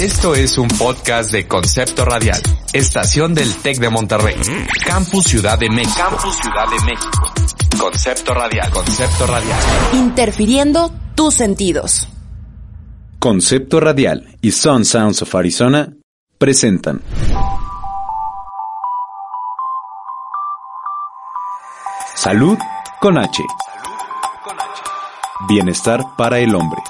Esto es un podcast de Concepto Radial, estación del TEC de Monterrey, Campus Ciudad de México. Campus Ciudad de México. Concepto Radial, Concepto Radial. Interfiriendo tus sentidos. Concepto Radial y Sun Sounds of Arizona presentan Salud con H. Bienestar para el hombre.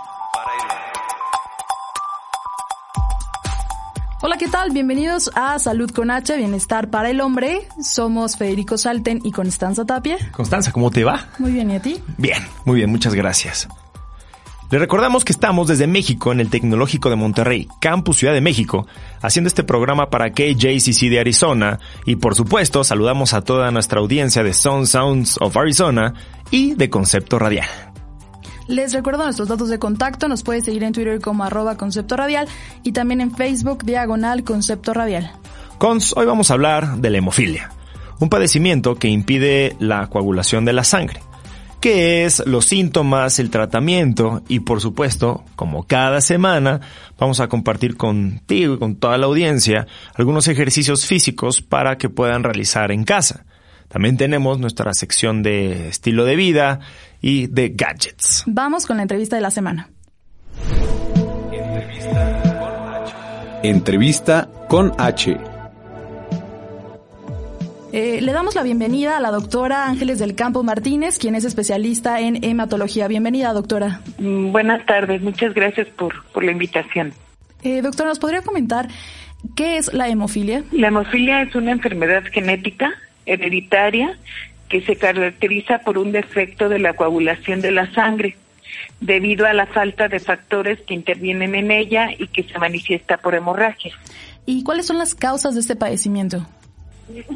Hola, ¿qué tal? Bienvenidos a Salud con H, Bienestar para el Hombre. Somos Federico Salten y Constanza Tapia. Constanza, ¿cómo te va? Muy bien, ¿y a ti? Bien, muy bien, muchas gracias. Le recordamos que estamos desde México en el Tecnológico de Monterrey, Campus Ciudad de México, haciendo este programa para KJCC de Arizona y por supuesto saludamos a toda nuestra audiencia de Sound Sounds of Arizona y de Concepto Radial. Les recuerdo nuestros datos de contacto, nos puedes seguir en Twitter como arroba concepto radial y también en Facebook diagonal concepto radial. Cons, hoy vamos a hablar de la hemofilia, un padecimiento que impide la coagulación de la sangre qué es, los síntomas, el tratamiento y por supuesto, como cada semana, vamos a compartir contigo y con toda la audiencia algunos ejercicios físicos para que puedan realizar en casa. También tenemos nuestra sección de estilo de vida y de gadgets. Vamos con la entrevista de la semana. Entrevista con H. Eh, le damos la bienvenida a la doctora Ángeles del Campo Martínez, quien es especialista en hematología. Bienvenida, doctora. Mm, buenas tardes, muchas gracias por, por la invitación. Eh, doctora, ¿nos podría comentar qué es la hemofilia? La hemofilia es una enfermedad genética hereditaria que se caracteriza por un defecto de la coagulación de la sangre debido a la falta de factores que intervienen en ella y que se manifiesta por hemorragia. ¿Y cuáles son las causas de este padecimiento?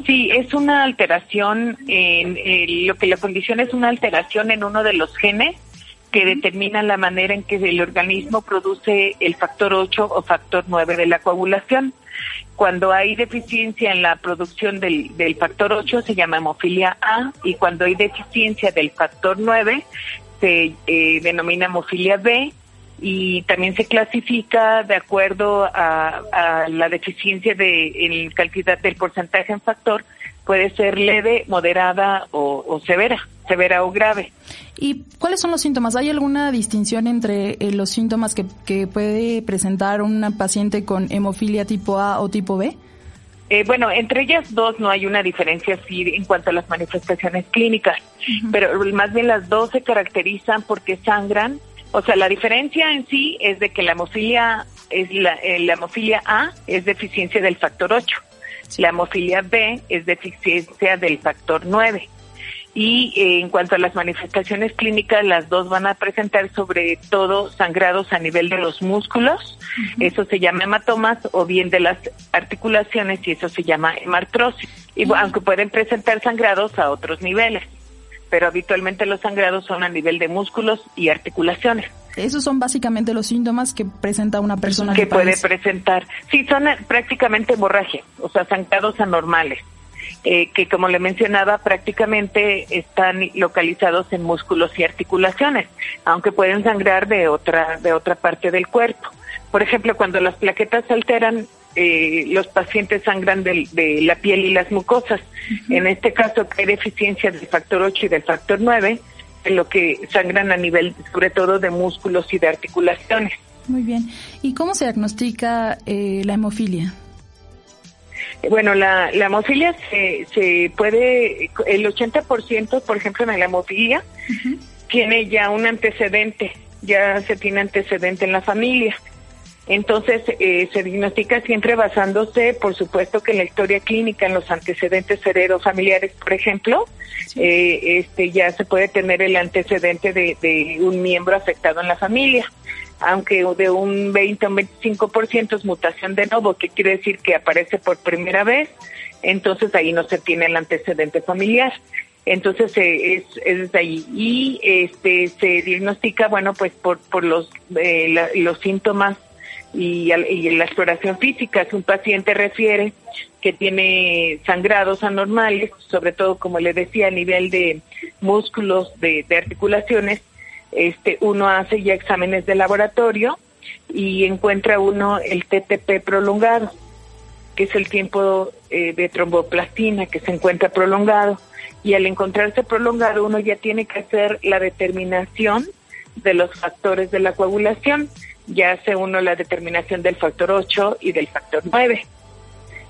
Sí, es una alteración, en, lo que la condición es una alteración en uno de los genes que determina la manera en que el organismo produce el factor 8 o factor 9 de la coagulación. Cuando hay deficiencia en la producción del, factor 8 se llama hemofilia A y cuando hay deficiencia del factor 9 se eh, denomina hemofilia B y también se clasifica de acuerdo a, la deficiencia de en cantidad del porcentaje en factor puede ser leve, moderada o, severa, severa o grave. ¿Y cuáles son los síntomas? ¿Hay alguna distinción entre eh, los síntomas que, que, puede presentar una paciente con hemofilia tipo A o tipo B? Eh, bueno, entre ellas dos no hay una diferencia así en cuanto a las manifestaciones clínicas, pero más bien las dos se caracterizan porque sangran o sea, la diferencia en sí es de que la hemofilia es la, eh, la hemofilia A es deficiencia del factor 8, la hemofilia B es deficiencia del factor 9. Y eh, en cuanto a las manifestaciones clínicas, las dos van a presentar sobre todo sangrados a nivel de los músculos, eso se llama hematomas, o bien de las articulaciones, y eso se llama hemartrosis. Y aunque pueden presentar sangrados a otros niveles pero habitualmente los sangrados son a nivel de músculos y articulaciones. Esos son básicamente los síntomas que presenta una persona que, puede presentar. Sí, son eh, prácticamente hemorragia, o sea, sangrados anormales. Eh, que como le mencionaba prácticamente están localizados en músculos y articulaciones, aunque pueden sangrar de otra de otra parte del cuerpo. Por ejemplo, cuando las plaquetas se alteran, eh, los pacientes sangran de, la piel y las mucosas. En este caso, que hay deficiencia del factor 8 y del factor 9, en lo que sangran a nivel, sobre todo, de músculos y de articulaciones. Muy bien. ¿Y cómo se diagnostica eh, la hemofilia? Bueno, la, hemofilia se, se puede, el 80%, por ejemplo, en la hemofilia, tiene ya un antecedente, ya se tiene antecedente en la familia Entonces, eh, se diagnostica siempre basándose, por supuesto, que en la historia clínica, en los antecedentes familiares, por ejemplo, eh, este ya se puede tener el antecedente de, de, un miembro afectado en la familia, aunque de un 20 o un 25% es mutación de nuevo, que quiere decir que aparece por primera vez, entonces ahí no se tiene el antecedente familiar. Entonces eh, es, es de ahí. Y este se diagnostica, bueno, pues por, por los, eh, los síntomas y, y la exploración física. Si un paciente refiere que tiene sangrados anormales, sobre todo, como le decía, a nivel de músculos, de, articulaciones, este, uno hace ya exámenes de laboratorio y encuentra uno el TTP prolongado, que es el tiempo eh, de tromboplastina que se encuentra prolongado. Y al encontrarse prolongado, uno ya tiene que hacer la determinación de los factores de la coagulación ya hace uno la determinación del factor 8 y del factor 9.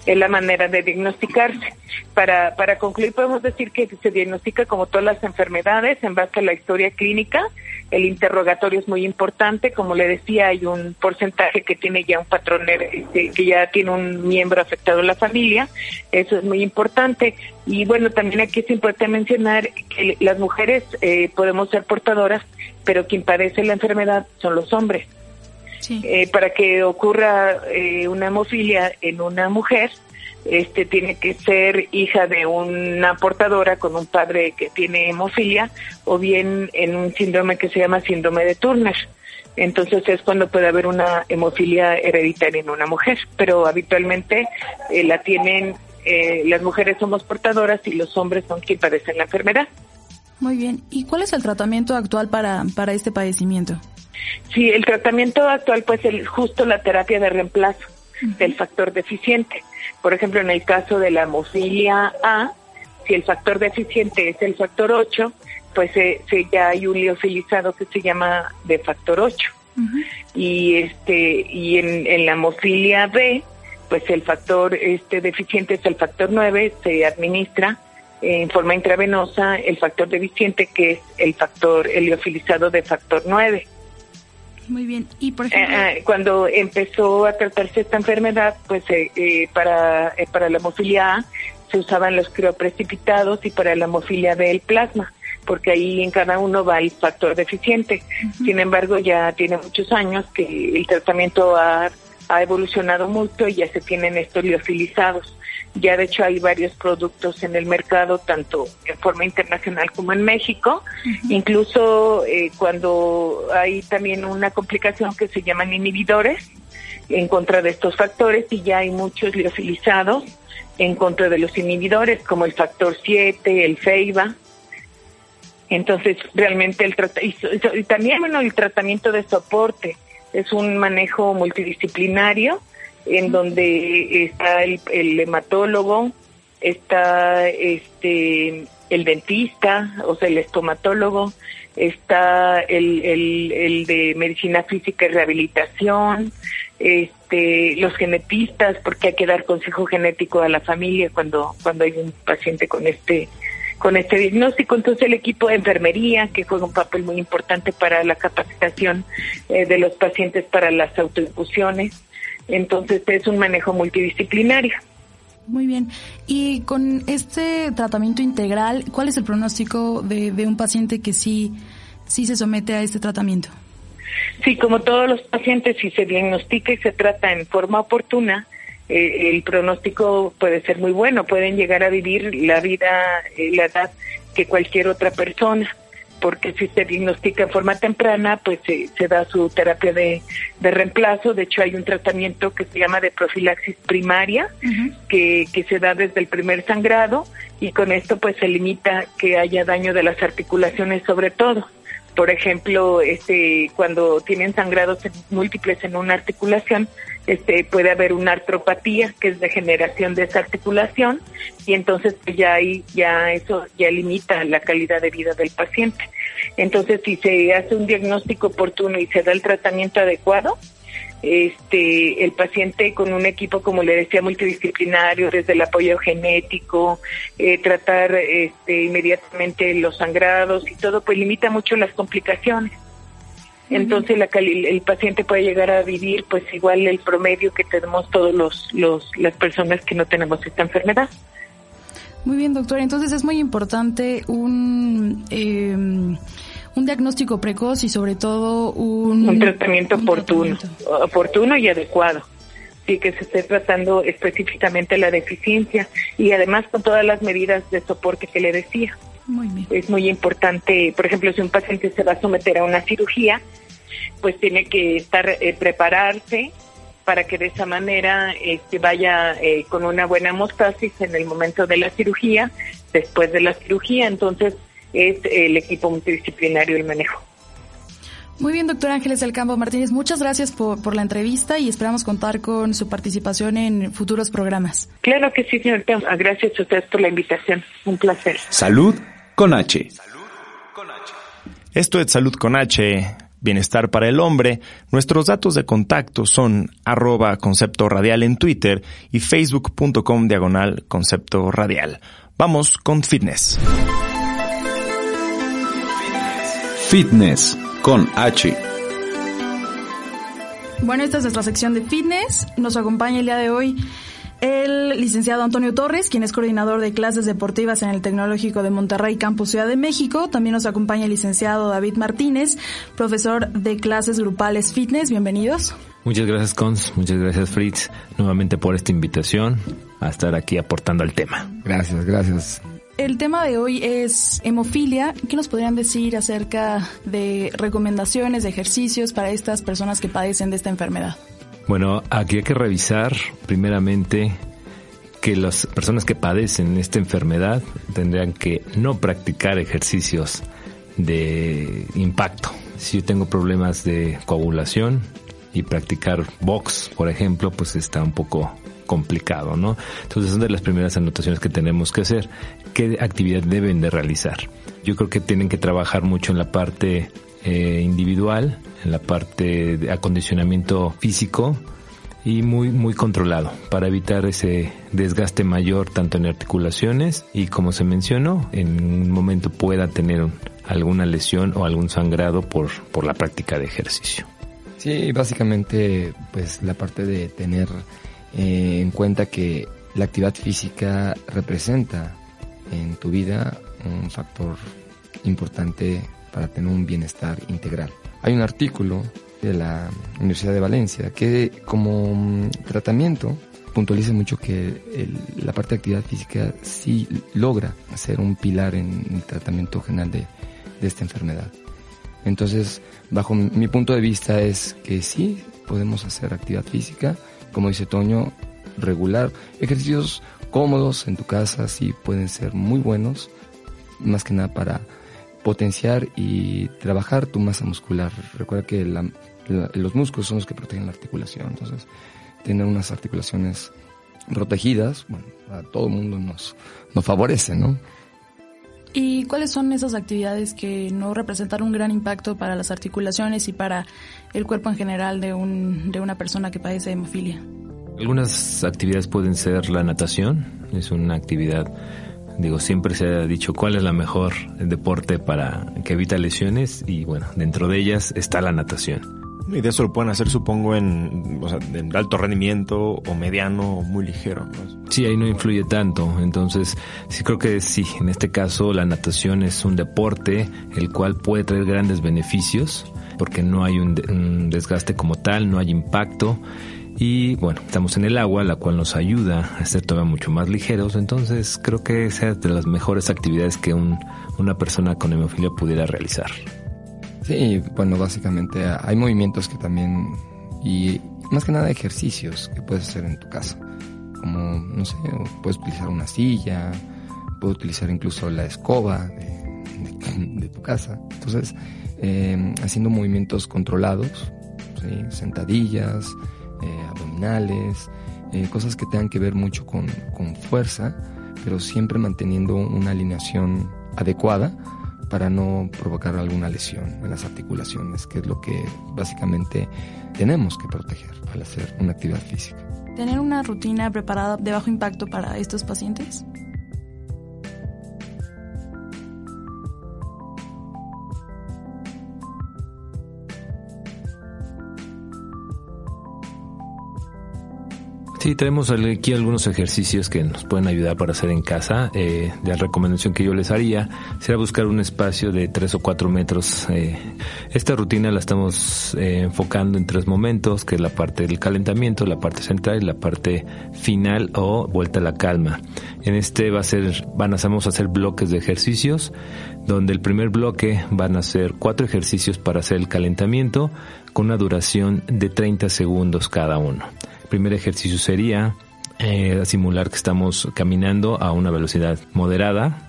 Es la manera de diagnosticarse. Para, para concluir, podemos decir que se diagnostica como todas las enfermedades en base a la historia clínica. El interrogatorio es muy importante. Como le decía, hay un porcentaje que tiene ya un patrón, este, que ya tiene un miembro afectado en la familia. Eso es muy importante. Y bueno, también aquí es importante mencionar que las mujeres eh, podemos ser portadoras, pero quien padece la enfermedad son los hombres. Eh, para que ocurra eh, una hemofilia en una mujer, este tiene que ser hija de una portadora con un padre que tiene hemofilia o bien en un síndrome que se llama síndrome de Turner. Entonces es cuando puede haber una hemofilia hereditaria en una mujer, pero habitualmente eh, la tienen, las mujeres somos portadoras y los hombres son quienes padecen la enfermedad. Muy bien. ¿Y cuál es el tratamiento actual para, para este padecimiento? Sí, el tratamiento actual pues es justo la terapia de reemplazo del factor deficiente. Por ejemplo, en el caso de la hemofilia A, si el factor deficiente es el factor 8, pues se, ya hay un liofilizado que se llama de factor 8. Y este y en, en la hemofilia B, pues el factor este deficiente es el factor 9, se administra en forma intravenosa el factor deficiente que es el factor el liofilizado de factor 9. Muy bien. Y por ejemplo, eh, eh, cuando empezó a tratarse esta enfermedad, pues eh, para para la hemofilia A se usaban los crioprecipitados y para la hemofilia B el plasma, porque ahí en cada uno va el factor deficiente. Sin embargo, ya tiene muchos años que el tratamiento ha, ha evolucionado mucho y ya se tienen estos liofilizados. Ya de hecho hay varios productos en el mercado, tanto en forma internacional como en México. Incluso eh, cuando hay también una complicación que se llaman inhibidores en contra de estos factores y ya hay muchos liofilizados en contra de los inhibidores como el factor 7, el FEIBA. Entonces, realmente el y, también bueno, el tratamiento de soporte es un manejo multidisciplinario en donde está el, hematólogo, está este el dentista, o sea, el estomatólogo, está el, el, de medicina física y rehabilitación, este, los genetistas, porque hay que dar consejo genético a la familia cuando, cuando hay un paciente con este, con este diagnóstico. Entonces el equipo de enfermería, que juega un papel muy importante para la capacitación eh, de los pacientes para las autoinfusiones, entonces es un manejo multidisciplinario. Muy bien. Y con este tratamiento integral, ¿cuál es el pronóstico de, un paciente que sí, sí se somete a este tratamiento? Sí, como todos los pacientes, si se diagnostica y se trata en forma oportuna, eh, el pronóstico puede ser muy bueno. Pueden llegar a vivir la vida, eh, la edad que cualquier otra persona porque si se diagnostica en forma temprana, pues se da su terapia de, reemplazo. De hecho, hay un tratamiento que se llama de profilaxis primaria, que, que se da desde el primer sangrado y con esto pues se limita que haya daño de las articulaciones sobre todo. Por ejemplo, este, cuando tienen sangrados múltiples en una articulación, este, puede haber una artropatía, que es degeneración de esa articulación, y entonces pues, ya ahí, ya eso ya limita la calidad de vida del paciente. Entonces, si se hace un diagnóstico oportuno y se da el tratamiento adecuado, este, el paciente con un equipo, como le decía, multidisciplinario, desde el apoyo genético, eh, tratar este, inmediatamente los sangrados y todo, pues limita mucho las complicaciones. Entonces la el paciente puede llegar a vivir pues igual el promedio que tenemos todos los, los las personas que no tenemos esta enfermedad. Muy bien, doctor. Entonces es muy importante un eh, un diagnóstico precoz y sobre todo un, un tratamiento oportuno, oportuno y adecuado. Sí, que se esté tratando específicamente la deficiencia y además con todas las medidas de soporte que le decía. Es muy importante, por ejemplo, si un paciente se va a someter a una cirugía, pues tiene que estar eh, prepararse para que de esa manera este, vaya eh, con una buena hemostasis en el momento de la cirugía, después de la cirugía, entonces es el equipo multidisciplinario el manejo. Muy bien, doctor Ángeles del Campo Martínez, muchas gracias por, por, la entrevista y esperamos contar con su participación en futuros programas. Claro que sí, señor. Gracias a ustedes por la invitación. Un placer. Salud con H. Esto es Salud con H. Bienestar para el hombre. Nuestros datos de contacto son arroba concepto radial en Twitter y facebook.com diagonal concepto radial. Vamos con fitness. Fitness con H. Bueno, esta es nuestra sección de fitness. Nos acompaña el día de hoy el licenciado Antonio Torres, quien es coordinador de clases deportivas en el Tecnológico de Monterrey, Campus Ciudad de México. También nos acompaña el licenciado David Martínez, profesor de clases grupales fitness. Bienvenidos. Muchas gracias, Cons. Muchas gracias, Fritz, nuevamente por esta invitación a estar aquí aportando al tema. Gracias, gracias. El tema de hoy es hemofilia. ¿Qué nos podrían decir acerca de recomendaciones, de ejercicios para estas personas que padecen de esta enfermedad? Bueno, aquí hay que revisar primeramente que las personas que padecen esta enfermedad tendrían que no practicar ejercicios de impacto. Si yo tengo problemas de coagulación y practicar box, por ejemplo, pues está un poco complicado, ¿no? Entonces son de las primeras anotaciones que tenemos que hacer. ¿Qué actividad deben de realizar? Yo creo que tienen que trabajar mucho en la parte eh, individual, en la parte de acondicionamiento físico y muy muy controlado para evitar ese desgaste mayor tanto en articulaciones y como se mencionó en un momento pueda tener alguna lesión o algún sangrado por, por la práctica de ejercicio. Sí, básicamente pues la parte de tener eh, en cuenta que la actividad física representa en tu vida un factor importante para tener un bienestar integral. Hay un artículo de la Universidad de Valencia que como mm, tratamiento puntualiza mucho que la parte de actividad física sí logra ser un pilar en el tratamiento general de, de esta enfermedad. Entonces, bajo mi punto de vista es que sí podemos hacer actividad física, como dice Toño, regular. Ejercicios cómodos en tu casa sí pueden ser muy buenos, más que nada para potenciar y trabajar tu masa muscular. Recuerda que los músculos son los que protegen la articulación, entonces tener unas articulaciones protegidas, bueno, a todo el mundo nos, nos favorece, ¿no? ¿Y cuáles son esas actividades que no representan un gran impacto para las articulaciones y para el cuerpo en general de, un, de una persona que padece hemofilia? Algunas actividades pueden ser la natación, es una actividad, digo, siempre se ha dicho cuál es la mejor deporte para que evita lesiones y bueno, dentro de ellas está la natación. Y de eso lo pueden hacer, supongo, en, o sea, en alto rendimiento o mediano o muy ligero. Sí, ahí no influye tanto. Entonces, sí creo que sí, en este caso la natación es un deporte el cual puede traer grandes beneficios porque no hay un, desgaste como tal, no hay impacto y bueno, estamos en el agua, la cual nos ayuda a ser todavía mucho más ligeros. Entonces creo que esa es de las mejores actividades que un, una persona con hemofilia pudiera realizar. Sí, bueno, básicamente hay movimientos que también, y más que nada ejercicios que puedes hacer en tu casa. Como, no sé, puedes utilizar una silla, puedes utilizar incluso la escoba de, tu casa. Entonces, eh, haciendo movimientos controlados, sentadillas, eh, abdominales, eh, cosas que tengan que ver mucho con, con fuerza, pero siempre manteniendo una alineación adecuada para no provocar alguna lesión en las articulaciones, que es lo que básicamente tenemos que proteger al hacer una actividad física. ¿Tener una rutina preparada de bajo impacto para estos pacientes? Sí, tenemos aquí algunos ejercicios que nos pueden ayudar para hacer en casa. Eh, la recomendación que yo les haría sería buscar un espacio de 3 o 4 metros. Eh, esta rutina la estamos eh, enfocando en tres momentos, que es la parte del calentamiento, la parte central y la parte final o vuelta a la calma. En este va a ser, van a, vamos a hacer bloques de ejercicios, donde el primer bloque van a ser cuatro ejercicios para hacer el calentamiento con una duración de 30 segundos cada uno. El primer ejercicio sería eh, simular que estamos caminando a una velocidad moderada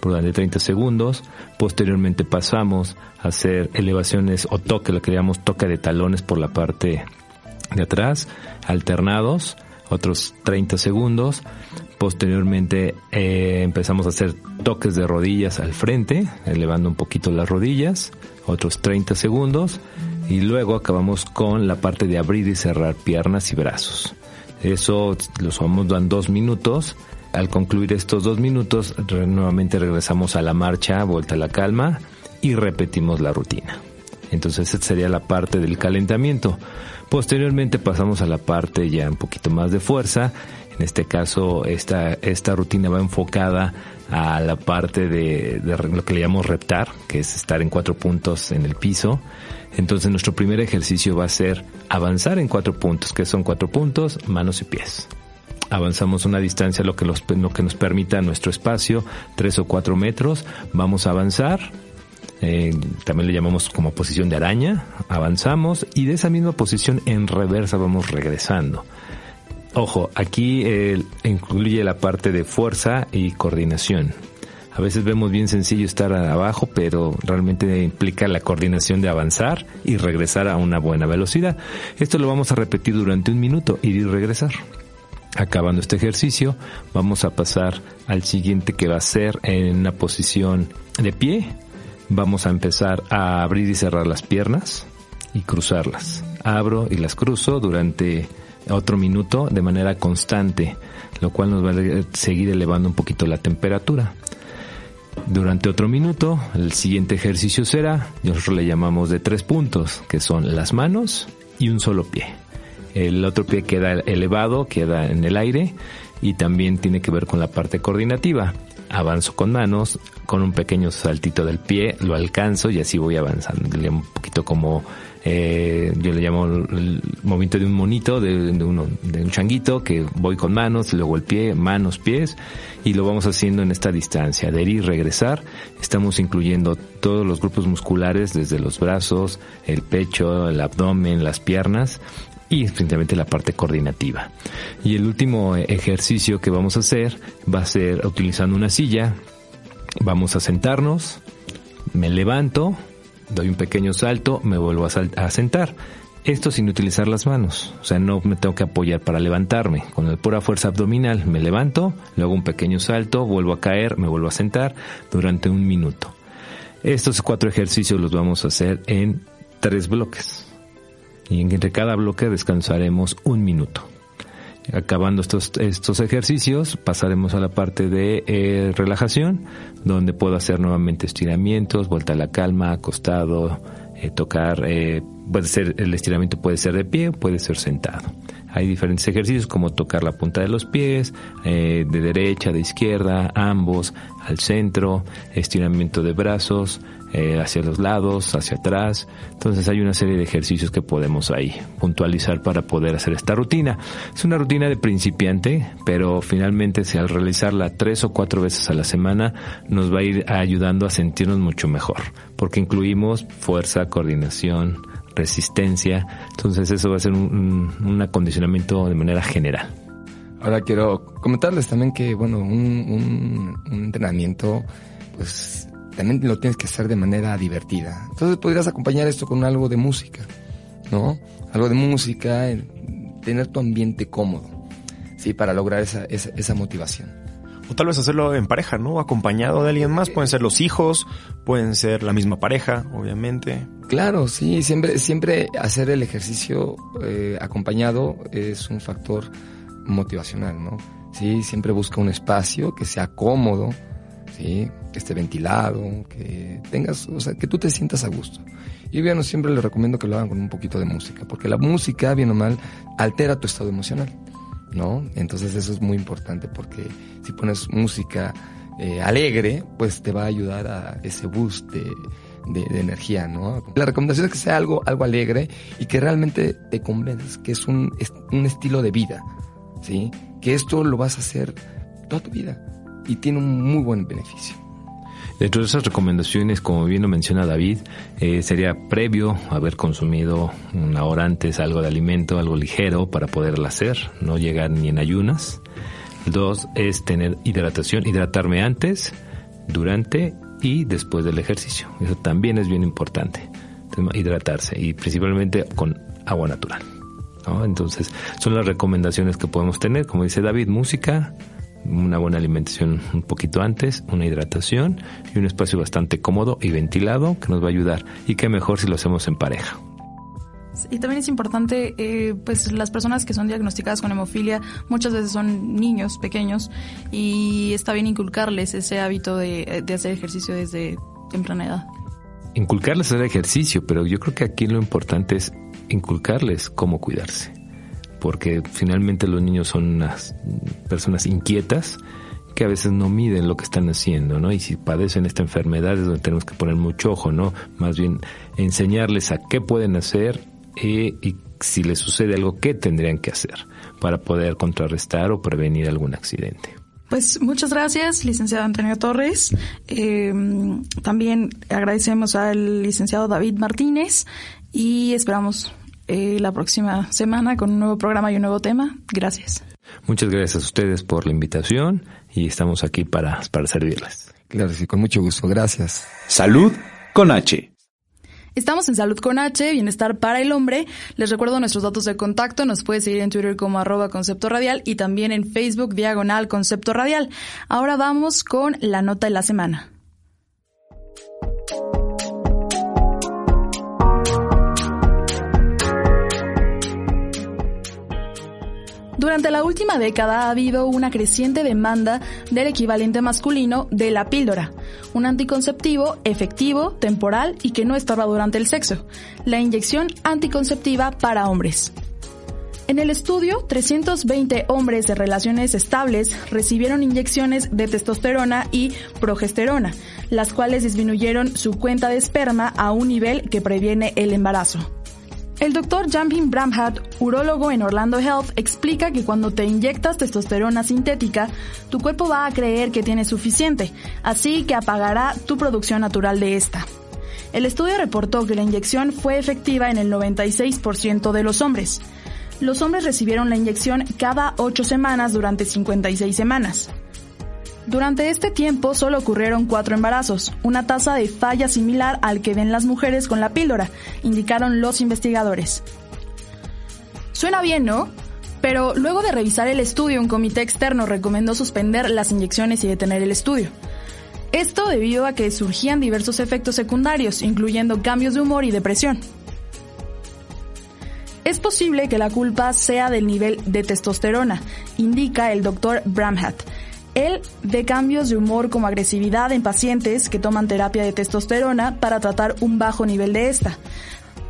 de 30 segundos. Posteriormente pasamos a hacer elevaciones o toque, lo que llamamos toque de talones por la parte de atrás, alternados, otros 30 segundos. Posteriormente eh, empezamos a hacer toques de rodillas al frente, elevando un poquito las rodillas, otros 30 segundos y luego acabamos con la parte de abrir y cerrar piernas y brazos. Eso lo vamos dando dos minutos. Al concluir estos dos minutos, nuevamente regresamos a la marcha, vuelta a la calma y repetimos la rutina. Entonces sería la parte del calentamiento. Posteriormente pasamos a la parte ya un poquito más de fuerza. En este caso, esta, esta rutina va enfocada a la parte de, lo que le llamamos reptar, que es estar en cuatro puntos en el piso. Entonces nuestro primer ejercicio va a ser avanzar en cuatro puntos, que son cuatro puntos, manos y pies. Avanzamos una distancia lo que, lo que nos permita nuestro espacio, tres o cuatro metros. Vamos a avanzar. Eh, también le llamamos como posición de araña. Avanzamos y de esa misma posición en reversa vamos regresando. Ojo, aquí eh, incluye la parte de fuerza y coordinación. A veces vemos bien sencillo estar abajo, pero realmente implica la coordinación de avanzar y regresar a una buena velocidad. Esto lo vamos a repetir durante un minuto, ir y regresar. Acabando este ejercicio, vamos a pasar al siguiente que va a ser en una posición de pie. Vamos a empezar a abrir y cerrar las piernas y cruzarlas. Abro y las cruzo durante otro minuto de manera constante, lo cual nos va a seguir elevando un poquito la temperatura. Durante otro minuto, el siguiente ejercicio será, nosotros le llamamos de tres puntos, que son las manos y un solo pie. El otro pie queda elevado, queda en el aire y también tiene que ver con la parte coordinativa. Avanzo con manos, con un pequeño saltito del pie, lo alcanzo y así voy avanzando. Un poquito como eh, yo le llamo el movimiento de un monito, de, uno, de un changuito, que voy con manos, luego el pie, manos, pies, y lo vamos haciendo en esta distancia, de ir y regresar. Estamos incluyendo todos los grupos musculares, desde los brazos, el pecho, el abdomen, las piernas, y principalmente la parte coordinativa. Y el último ejercicio que vamos a hacer va a ser utilizando una silla. Vamos a sentarnos, me levanto, doy un pequeño salto, me vuelvo a, sentar. Esto sin utilizar las manos, o sea, no me tengo que apoyar para levantarme. Con la pura fuerza abdominal me levanto, luego un pequeño salto, vuelvo a caer, me vuelvo a sentar durante un minuto. Estos cuatro ejercicios los vamos a hacer en tres bloques. Y entre cada bloque descansaremos un minuto. Acabando estos, estos ejercicios, pasaremos a la parte de eh, relajación, donde puedo hacer nuevamente estiramientos, vuelta a la calma, acostado, eh, tocar, eh, puede ser, el estiramiento puede ser de pie, puede ser sentado. Hay diferentes ejercicios como tocar la punta de los pies, de derecha, de izquierda, ambos, al centro, estiramiento de brazos, eh, hacia los lados, hacia atrás. Entonces hay una serie de ejercicios que podemos ahí puntualizar para poder hacer esta rutina. Es una rutina de principiante, pero finalmente si al realizarla tres o cuatro veces a la semana nos va a ir ayudando a sentirnos mucho mejor, porque incluimos fuerza, coordinación, resistencia. Entonces eso va a ser un, un acondicionamiento de manera general. Ahora quiero comentarles también que, bueno, un, un, entrenamiento, pues también lo tienes que hacer de manera divertida. Entonces podrías acompañar esto con algo de música, ¿no? Algo de música, tener tu ambiente cómodo, ¿sí? Para lograr esa, esa, esa motivación. O tal vez hacerlo en pareja, ¿no? Acompañado de alguien más. Pueden ser los hijos, pueden ser la misma pareja, obviamente. Claro, sí. Siempre, siempre hacer el ejercicio eh, acompañado es un factor motivacional, ¿no? Sí, siempre busca un espacio que sea cómodo, ¿sí? que esté ventilado, que tengas, o sea, que tú te sientas a gusto. Y bueno, siempre les recomiendo que lo hagan con un poquito de música, porque la música, bien o mal, altera tu estado emocional. ¿No? Entonces eso es muy importante porque si pones música eh, alegre, pues te va a ayudar a ese boost de, energía, ¿no? La recomendación es que sea algo, algo alegre y que realmente te convenzas que es un, un estilo de vida, ¿sí? Que esto lo vas a hacer toda tu vida y tiene un muy buen beneficio. Dentro de esas recomendaciones, como bien lo menciona David, eh, sería previo haber consumido una hora antes algo de alimento, algo ligero para poderla hacer, no llegar ni en ayunas. Dos es tener hidratación, hidratarme antes, durante y después del ejercicio. Eso también es bien importante, hidratarse y principalmente con agua natural. Entonces, son las recomendaciones que podemos tener, como dice David, música, una buena alimentación un poquito antes, una hidratación y un espacio bastante cómodo y ventilado que nos va a ayudar. Y qué mejor si lo hacemos en pareja. Y también es importante, eh, pues las personas que son diagnosticadas con hemofilia muchas veces son niños pequeños y está bien inculcarles ese hábito de, de hacer ejercicio desde temprana edad. Inculcarles hacer ejercicio, pero yo creo que aquí lo importante es inculcarles cómo cuidarse porque finalmente los niños son unas personas inquietas que a veces no miden lo que están haciendo, ¿no? Y si padecen esta enfermedad es donde tenemos que poner mucho ojo, ¿no? Más bien enseñarles a qué pueden hacer y, y si les sucede algo, qué tendrían que hacer para poder contrarrestar o prevenir algún accidente. Pues muchas gracias, licenciado Antonio Torres. Eh, también agradecemos al licenciado David Martínez y esperamos eh, la próxima semana con un nuevo programa y un nuevo tema. Gracias. Muchas gracias a ustedes por la invitación y estamos aquí para, para servirles. Claro, sí, con mucho gusto. Gracias. Salud con H. Estamos en Salud con H, Bienestar para el Hombre. Les recuerdo nuestros datos de contacto. Nos puede seguir en Twitter como arroba concepto radial y también en Facebook diagonal concepto radial. Ahora vamos con la nota de la semana. Durante la última década ha habido una creciente demanda del equivalente masculino de la píldora, un anticonceptivo efectivo, temporal y que no estorba durante el sexo, la inyección anticonceptiva para hombres. En el estudio, 320 hombres de relaciones estables recibieron inyecciones de testosterona y progesterona, las cuales disminuyeron su cuenta de esperma a un nivel que previene el embarazo. El doctor Jampin Bramhat, urólogo en Orlando Health, explica que cuando te inyectas testosterona sintética, tu cuerpo va a creer que tiene suficiente, así que apagará tu producción natural de esta. El estudio reportó que la inyección fue efectiva en el 96% de los hombres. Los hombres recibieron la inyección cada 8 semanas durante 56 semanas. Durante este tiempo solo ocurrieron cuatro embarazos, una tasa de falla similar al que ven las mujeres con la píldora, indicaron los investigadores. Suena bien, ¿no? Pero luego de revisar el estudio, un comité externo recomendó suspender las inyecciones y detener el estudio. Esto debido a que surgían diversos efectos secundarios, incluyendo cambios de humor y depresión. Es posible que la culpa sea del nivel de testosterona, indica el doctor Bramhat, él ve cambios de humor como agresividad en pacientes que toman terapia de testosterona para tratar un bajo nivel de esta.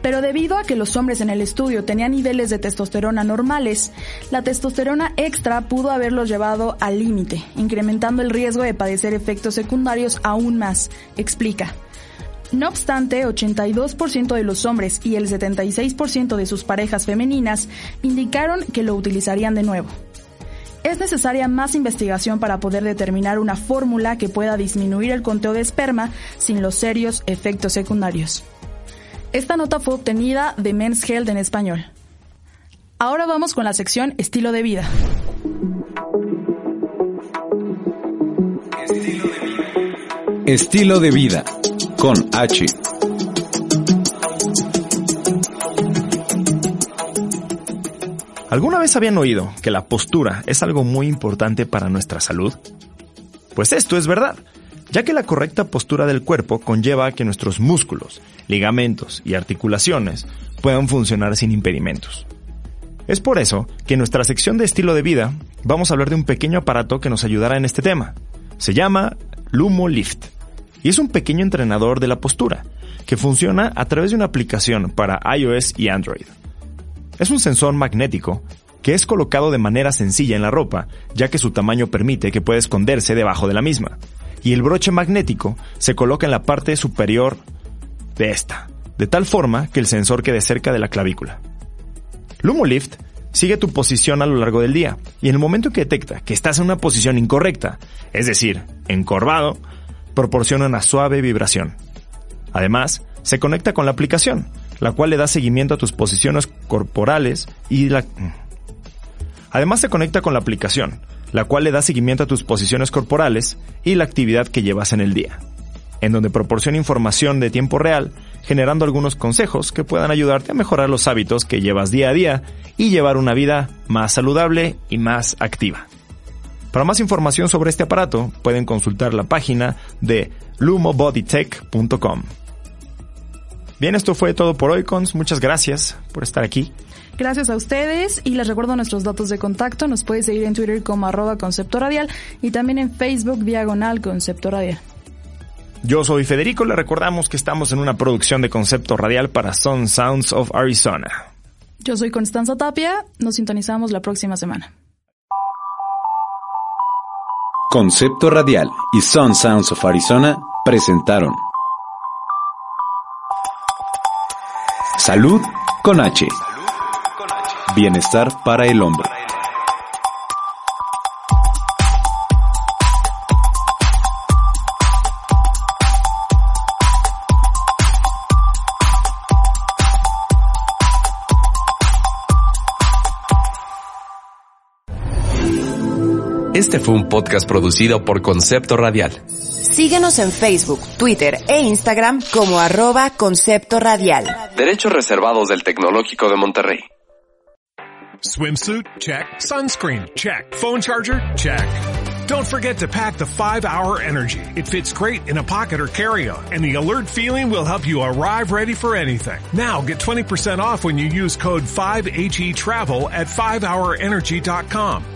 Pero debido a que los hombres en el estudio tenían niveles de testosterona normales, la testosterona extra pudo haberlos llevado al límite, incrementando el riesgo de padecer efectos secundarios aún más, explica. No obstante, 82% de los hombres y el 76% de sus parejas femeninas indicaron que lo utilizarían de nuevo. Es necesaria más investigación para poder determinar una fórmula que pueda disminuir el conteo de esperma sin los serios efectos secundarios. Esta nota fue obtenida de Men's Health en español. Ahora vamos con la sección Estilo de vida. Estilo de vida con H. ¿Alguna vez habían oído que la postura es algo muy importante para nuestra salud? Pues esto es verdad, ya que la correcta postura del cuerpo conlleva que nuestros músculos, ligamentos y articulaciones puedan funcionar sin impedimentos. Es por eso que en nuestra sección de estilo de vida vamos a hablar de un pequeño aparato que nos ayudará en este tema. Se llama Lumo Lift y es un pequeño entrenador de la postura que funciona a través de una aplicación para iOS y Android. Es un sensor magnético que es colocado de manera sencilla en la ropa, ya que su tamaño permite que pueda esconderse debajo de la misma. Y el broche magnético se coloca en la parte superior de esta, de tal forma que el sensor quede cerca de la clavícula. LumoLift sigue tu posición a lo largo del día y en el momento que detecta que estás en una posición incorrecta, es decir, encorvado, proporciona una suave vibración. Además, se conecta con la aplicación, la cual le da seguimiento a tus posiciones corporales y la... Además se conecta con la aplicación, la cual le da seguimiento a tus posiciones corporales y la actividad que llevas en el día, en donde proporciona información de tiempo real, generando algunos consejos que puedan ayudarte a mejorar los hábitos que llevas día a día y llevar una vida más saludable y más activa. Para más información sobre este aparato, pueden consultar la página de lumobodytech.com. Bien, esto fue todo por hoy, Cons. Muchas gracias por estar aquí. Gracias a ustedes y les recuerdo nuestros datos de contacto. Nos puede seguir en Twitter como arroba concepto radial y también en Facebook diagonal concepto radial. Yo soy Federico, le recordamos que estamos en una producción de concepto radial para Sun Sounds of Arizona. Yo soy Constanza Tapia, nos sintonizamos la próxima semana. Concepto Radial y Sun Sounds of Arizona presentaron Salud con H. Bienestar para el hombre. Este fue un podcast producido por Concepto Radial. Síguenos en Facebook, Twitter e Instagram como arroba Concepto Radial. Derechos reservados del Tecnológico de Monterrey. Swimsuit? Check. Sunscreen? Check. Phone charger? Check. Don't forget to pack the 5-Hour Energy. It fits great in a pocket or carry-on, and the alert feeling will help you arrive ready for anything. Now get 20% off when you use code 5HETRAVEL at 5hourenergy.com.